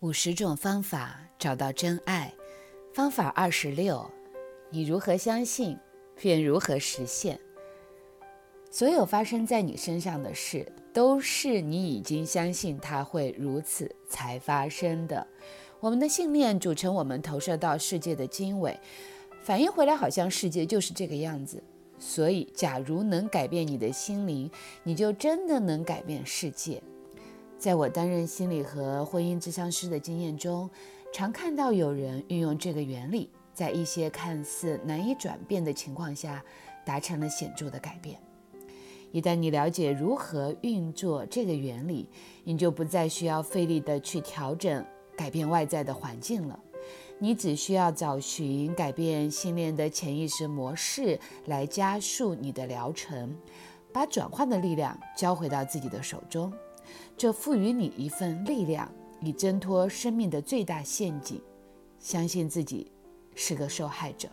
五十种方法找到真爱，方法二十六：你如何相信，便如何实现。所有发生在你身上的事，都是你已经相信它会如此才发生的。我们的信念组成我们投射到世界的经纬，反应回来好像世界就是这个样子。所以，假如能改变你的心灵，你就真的能改变世界。在我担任心理和婚姻咨商师的经验中，常看到有人运用这个原理，在一些看似难以转变的情况下，达成了显著的改变。一旦你了解如何运作这个原理，你就不再需要费力地去调整、改变外在的环境了。你只需要找寻改变信念的潜意识模式，来加速你的疗程，把转换的力量交回到自己的手中。这赋予你一份力量，以挣脱生命的最大陷阱。相信自己是个受害者。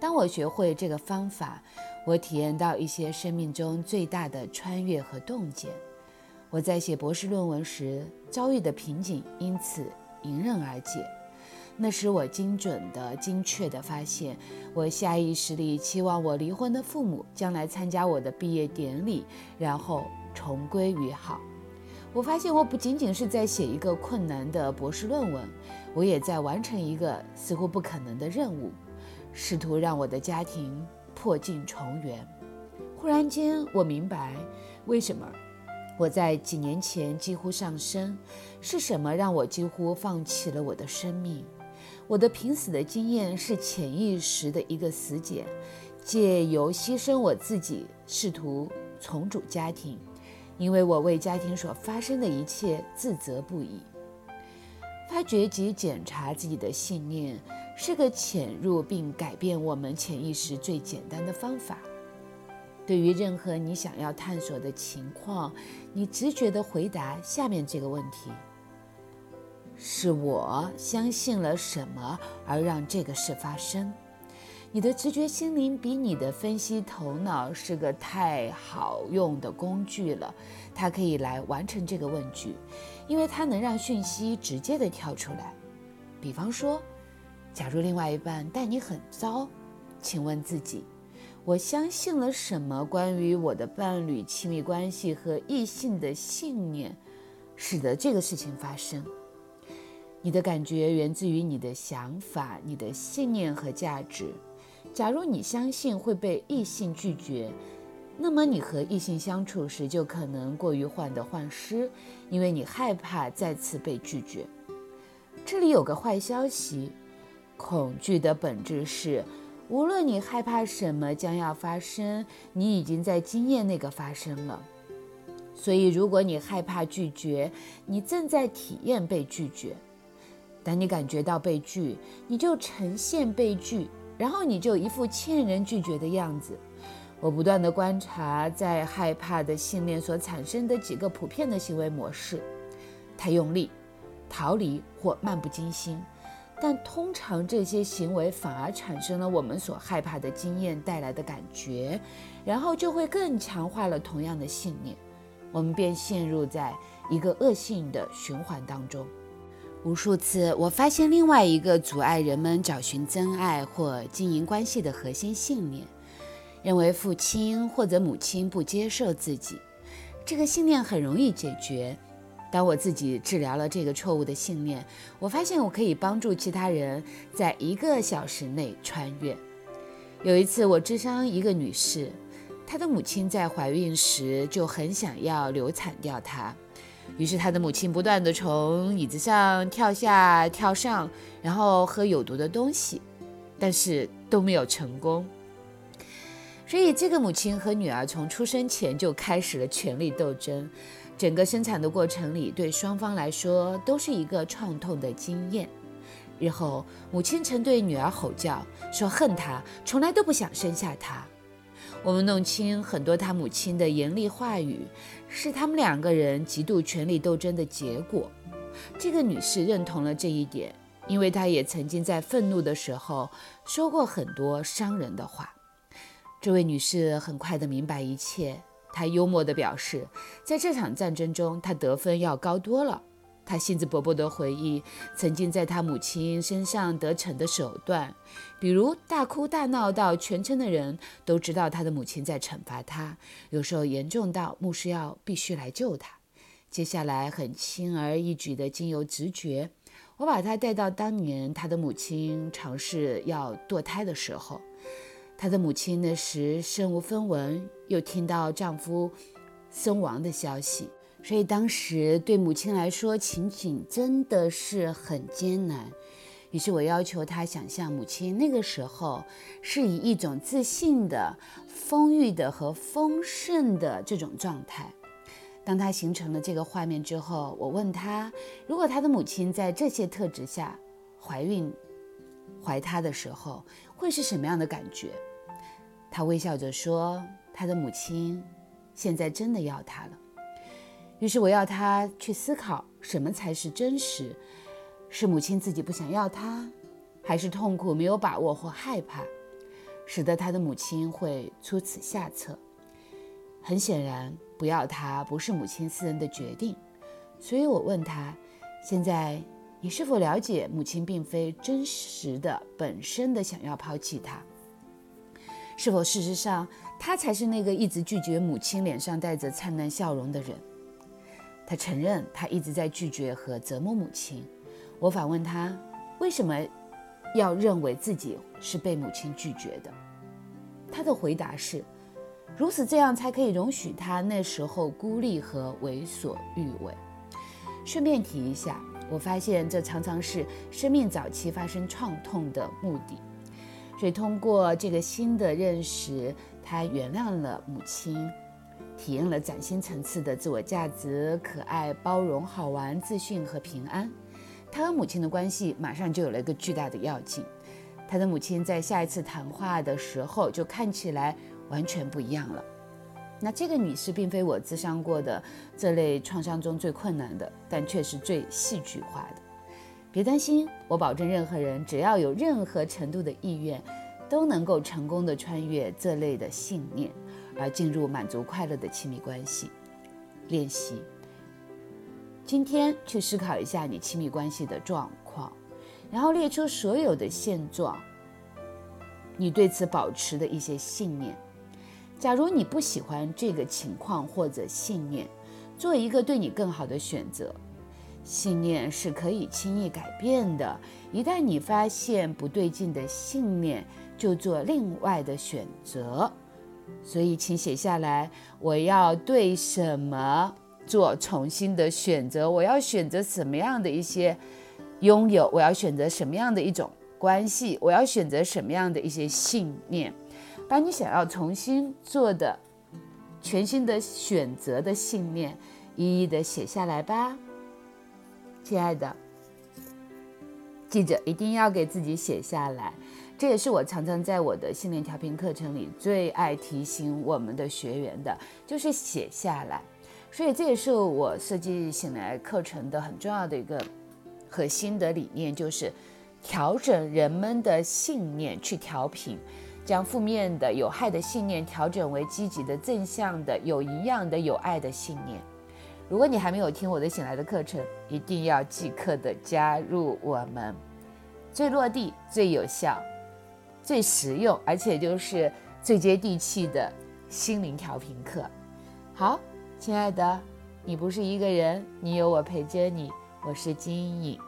当我学会这个方法，我体验到一些生命中最大的穿越和洞见。我在写博士论文时遭遇的瓶颈，因此迎刃而解。那使我精准的、精确地发现，我下意识里期望我离婚的父母将来参加我的毕业典礼，然后。重归于好。我发现我不仅仅是在写一个困难的博士论文，我也在完成一个似乎不可能的任务，试图让我的家庭破镜重圆。忽然间，我明白为什么我在几年前几乎上升，是什么让我几乎放弃了我的生命。我的濒死的经验是潜意识的一个死茧，借由牺牲我自己，试图重组家庭。因为我为家庭所发生的一切自责不已。发掘及检查自己的信念是个潜入并改变我们潜意识最简单的方法。对于任何你想要探索的情况，你直觉地回答下面这个问题：是我相信了什么而让这个事发生？你的直觉心灵比你的分析头脑是个太好用的工具了，它可以来完成这个问句，因为它能让讯息直接的跳出来。比方说，假如另外一半待你很糟，请问自己：我相信了什么关于我的伴侣亲密关系和异性的信念，使得这个事情发生？你的感觉源自于你的想法、你的信念和价值。假如你相信会被异性拒绝，那么你和异性相处时就可能过于患得患失，因为你害怕再次被拒绝。这里有个坏消息：恐惧的本质是，无论你害怕什么将要发生，你已经在经验那个发生了。所以，如果你害怕拒绝，你正在体验被拒绝。当你感觉到被拒，你就呈现被拒。然后你就一副欠人拒绝的样子。我不断地观察在害怕的信念所产生的几个普遍的行为模式：太用力、逃离或漫不经心。但通常这些行为反而产生了我们所害怕的经验带来的感觉，然后就会更强化了同样的信念，我们便陷入在一个恶性的循环当中。无数次，我发现另外一个阻碍人们找寻真爱或经营关系的核心信念：认为父亲或者母亲不接受自己。这个信念很容易解决。当我自己治疗了这个错误的信念，我发现我可以帮助其他人在一个小时内穿越。有一次，我智商一个女士，她的母亲在怀孕时就很想要流产掉她。于是，他的母亲不断地从椅子上跳下、跳上，然后喝有毒的东西，但是都没有成功。所以，这个母亲和女儿从出生前就开始了权力斗争。整个生产的过程里，对双方来说都是一个创痛的经验。日后，母亲曾对女儿吼叫，说恨她，从来都不想生下她。我们弄清很多他母亲的严厉话语，是他们两个人极度权力斗争的结果。这个女士认同了这一点，因为她也曾经在愤怒的时候说过很多伤人的话。这位女士很快地明白一切，她幽默地表示，在这场战争中，她得分要高多了。他兴致勃勃地回忆曾经在他母亲身上得逞的手段，比如大哭大闹到全村的人都知道他的母亲在惩罚他，有时候严重到牧师要必须来救他。接下来很轻而易举地经由直觉，我把他带到当年他的母亲尝试要堕胎的时候，他的母亲那时身无分文，又听到丈夫身亡的消息。所以当时对母亲来说，情景真的是很艰难。于是我要求她想象母亲那个时候是以一种自信的、丰裕的和丰盛的这种状态。当她形成了这个画面之后，我问她：如果她的母亲在这些特质下怀孕、怀他的时候，会是什么样的感觉？她微笑着说：“她的母亲现在真的要他了。”于是我要他去思考什么才是真实：是母亲自己不想要他，还是痛苦、没有把握或害怕，使得他的母亲会出此下策？很显然，不要他不是母亲私人的决定。所以我问他：现在你是否了解母亲并非真实的、本身的想要抛弃他？是否事实上他才是那个一直拒绝母亲、脸上带着灿烂笑容的人？他承认，他一直在拒绝和折磨母亲。我反问他，为什么要认为自己是被母亲拒绝的？他的回答是：如此这样才可以容许他那时候孤立和为所欲为。顺便提一下，我发现这常常是生命早期发生创痛的目的。所以通过这个新的认识，他原谅了母亲。体验了崭新层次的自我价值、可爱、包容、好玩、自信和平安。他和母亲的关系马上就有了一个巨大的要进。他的母亲在下一次谈话的时候就看起来完全不一样了。那这个女士并非我咨商过的这类创伤中最困难的，但却是最戏剧化的。别担心，我保证任何人只要有任何程度的意愿，都能够成功的穿越这类的信念。而进入满足快乐的亲密关系练习。今天去思考一下你亲密关系的状况，然后列出所有的现状，你对此保持的一些信念。假如你不喜欢这个情况或者信念，做一个对你更好的选择。信念是可以轻易改变的。一旦你发现不对劲的信念，就做另外的选择。所以，请写下来。我要对什么做重新的选择？我要选择什么样的一些拥有？我要选择什么样的一种关系？我要选择什么样的一些信念？把你想要重新做的全新的选择的信念，一一的写下来吧，亲爱的。记着，一定要给自己写下来。这也是我常常在我的心灵调频课程里最爱提醒我们的学员的，就是写下来。所以这也是我设计醒来课程的很重要的一个核心的理念，就是调整人们的信念，去调频，将负面的、有害的信念调整为积极的、正向的、有营养的、有爱的信念。如果你还没有听我的醒来的课程，一定要即刻的加入我们，最落地、最有效。最实用，而且就是最接地气的心灵调频课。好，亲爱的，你不是一个人，你有我陪着你。我是金颖。